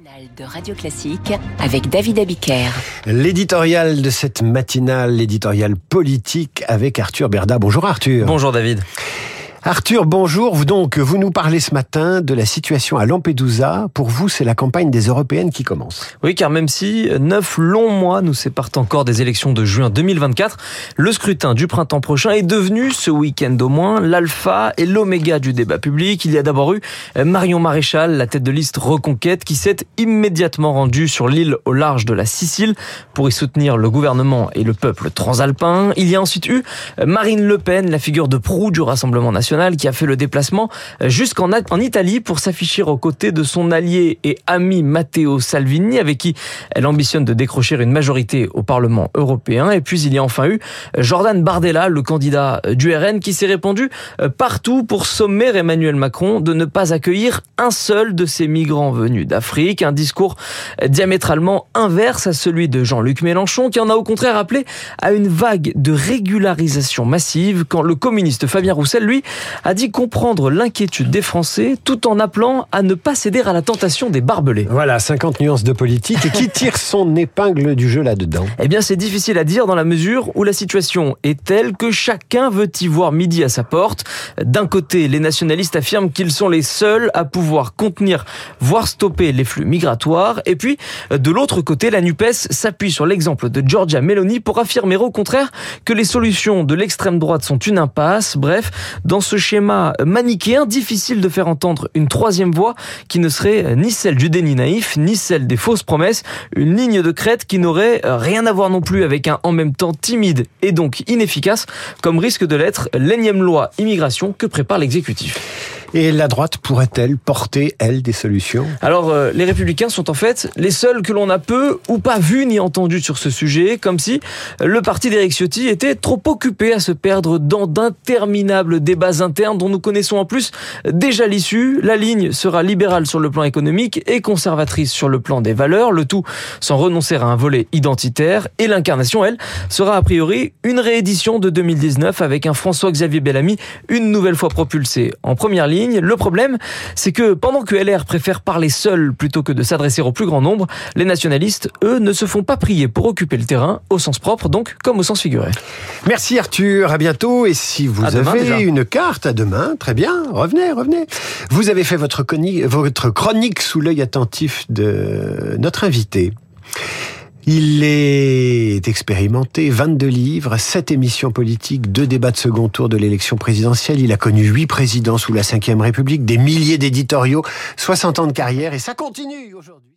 matinale de Radio Classique avec David Abiker. L'éditorial de cette matinale, l'éditorial politique avec Arthur Berda. Bonjour Arthur. Bonjour David. Arthur, bonjour. Vous donc, vous nous parlez ce matin de la situation à Lampedusa. Pour vous, c'est la campagne des européennes qui commence. Oui, car même si neuf longs mois nous séparent encore des élections de juin 2024, le scrutin du printemps prochain est devenu, ce week-end au moins, l'alpha et l'oméga du débat public. Il y a d'abord eu Marion Maréchal, la tête de liste Reconquête, qui s'est immédiatement rendue sur l'île au large de la Sicile pour y soutenir le gouvernement et le peuple transalpin. Il y a ensuite eu Marine Le Pen, la figure de proue du Rassemblement national qui a fait le déplacement euh, jusqu'en en Italie pour s'afficher aux côtés de son allié et ami Matteo Salvini, avec qui elle ambitionne de décrocher une majorité au Parlement européen. Et puis il y a enfin eu euh, Jordan Bardella, le candidat euh, du RN, qui s'est répandu partout pour sommer Emmanuel Macron de ne pas accueillir un seul de ces migrants venus d'Afrique. Un discours diamétralement inverse à celui de Jean-Luc Mélenchon, qui en a au contraire appelé à une vague de régularisation massive, quand le communiste Fabien Roussel, lui, a dit comprendre l'inquiétude des Français tout en appelant à ne pas céder à la tentation des barbelés. Voilà, 50 nuances de politique. Et qui tire son épingle du jeu là-dedans? Eh bien, c'est difficile à dire dans la mesure où la situation est telle que chacun veut y voir midi à sa porte. D'un côté, les nationalistes affirment qu'ils sont les seuls à pouvoir contenir, voire stopper les flux migratoires. Et puis, de l'autre côté, la NUPES s'appuie sur l'exemple de Giorgia Meloni pour affirmer au contraire que les solutions de l'extrême droite sont une impasse. Bref, dans ce schéma manichéen, difficile de faire entendre une troisième voix qui ne serait ni celle du déni naïf, ni celle des fausses promesses, une ligne de crête qui n'aurait rien à voir non plus avec un en même temps timide et donc inefficace, comme risque de l'être l'énième loi immigration que prépare l'exécutif. Et la droite pourrait-elle porter, elle, des solutions? Alors, euh, les républicains sont en fait les seuls que l'on a peu ou pas vu ni entendu sur ce sujet, comme si le parti d'Éric Ciotti était trop occupé à se perdre dans d'interminables débats internes dont nous connaissons en plus déjà l'issue. La ligne sera libérale sur le plan économique et conservatrice sur le plan des valeurs, le tout sans renoncer à un volet identitaire. Et l'incarnation, elle, sera a priori une réédition de 2019 avec un François-Xavier Bellamy une nouvelle fois propulsé en première ligne le problème, c'est que pendant que LR préfère parler seul plutôt que de s'adresser au plus grand nombre, les nationalistes, eux, ne se font pas prier pour occuper le terrain, au sens propre donc, comme au sens figuré. Merci Arthur, à bientôt. Et si vous avez une carte, à demain, très bien, revenez, revenez. Vous avez fait votre, votre chronique sous l'œil attentif de notre invité. Il est expérimenté, 22 livres, 7 émissions politiques, 2 débats de second tour de l'élection présidentielle. Il a connu 8 présidents sous la Ve République, des milliers d'éditoriaux, 60 ans de carrière et ça continue aujourd'hui.